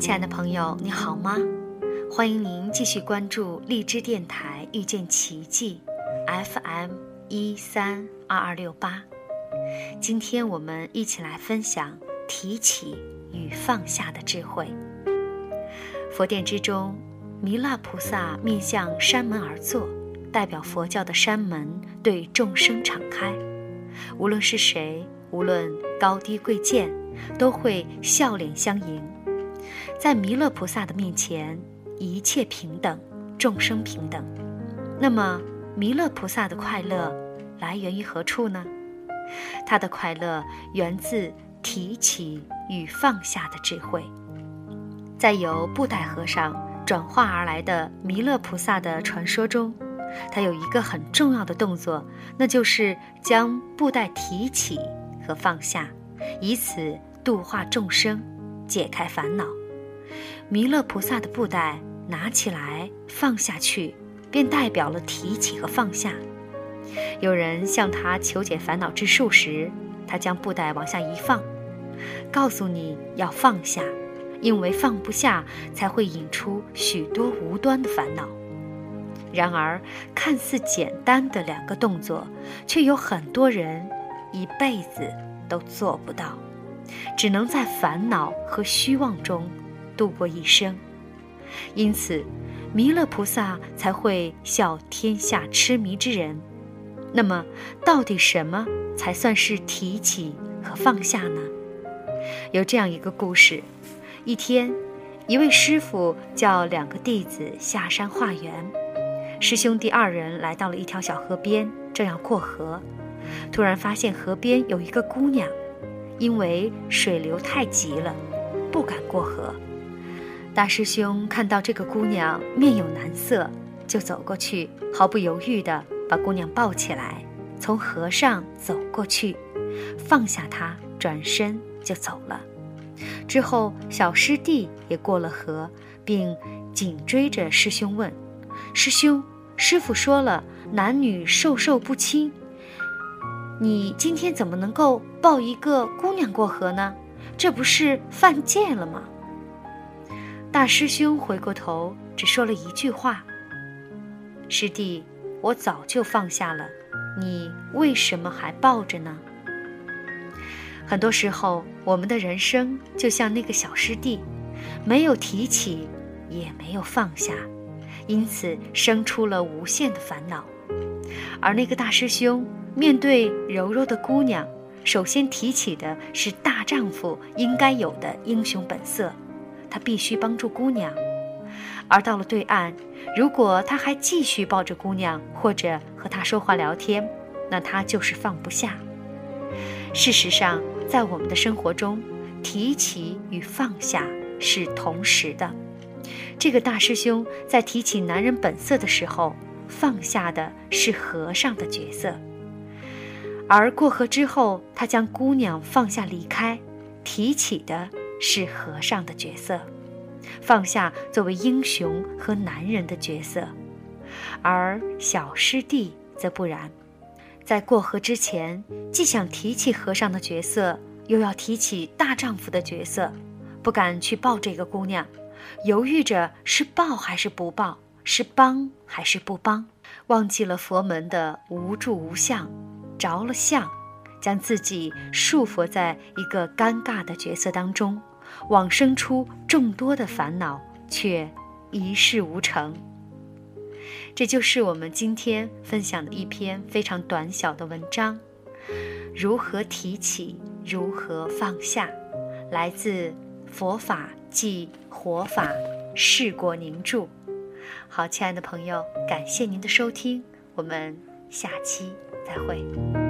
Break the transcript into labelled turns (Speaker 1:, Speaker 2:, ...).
Speaker 1: 亲爱的朋友，你好吗？欢迎您继续关注荔枝电台遇见奇迹 FM 一三二二六八。今天我们一起来分享提起与放下的智慧。佛殿之中，弥勒菩萨面向山门而坐，代表佛教的山门对众生敞开，无论是谁，无论高低贵贱，都会笑脸相迎。在弥勒菩萨的面前，一切平等，众生平等。那么，弥勒菩萨的快乐来源于何处呢？他的快乐源自提起与放下的智慧。在由布袋和尚转化而来的弥勒菩萨的传说中，他有一个很重要的动作，那就是将布袋提起和放下，以此度化众生，解开烦恼。弥勒菩萨的布袋拿起来放下去，便代表了提起和放下。有人向他求解烦恼之术时，他将布袋往下一放，告诉你要放下，因为放不下才会引出许多无端的烦恼。然而，看似简单的两个动作，却有很多人一辈子都做不到，只能在烦恼和虚妄中。度过一生，因此，弥勒菩萨才会笑天下痴迷之人。那么，到底什么才算是提起和放下呢？有这样一个故事：一天，一位师傅叫两个弟子下山化缘。师兄弟二人来到了一条小河边，正要过河，突然发现河边有一个姑娘，因为水流太急了，不敢过河。大师兄看到这个姑娘面有难色，就走过去，毫不犹豫地把姑娘抱起来，从河上走过去，放下她，转身就走了。之后，小师弟也过了河，并紧追着师兄问：“师兄，师傅说了，男女授受不亲，你今天怎么能够抱一个姑娘过河呢？这不是犯戒了吗？”大师兄回过头，只说了一句话：“师弟，我早就放下了，你为什么还抱着呢？”很多时候，我们的人生就像那个小师弟，没有提起，也没有放下，因此生出了无限的烦恼；而那个大师兄面对柔柔的姑娘，首先提起的是大丈夫应该有的英雄本色。他必须帮助姑娘，而到了对岸，如果他还继续抱着姑娘，或者和她说话聊天，那他就是放不下。事实上，在我们的生活中，提起与放下是同时的。这个大师兄在提起男人本色的时候，放下的是和尚的角色；而过河之后，他将姑娘放下离开，提起的。是和尚的角色，放下作为英雄和男人的角色，而小师弟则不然，在过河之前，既想提起和尚的角色，又要提起大丈夫的角色，不敢去抱这个姑娘，犹豫着是抱还是不抱，是帮还是不帮，忘记了佛门的无住无相，着了相，将自己束缚在一个尴尬的角色当中。往生出众多的烦恼，却一事无成。这就是我们今天分享的一篇非常短小的文章：如何提起，如何放下。来自《佛法即活法》，释果凝著。好，亲爱的朋友，感谢您的收听，我们下期再会。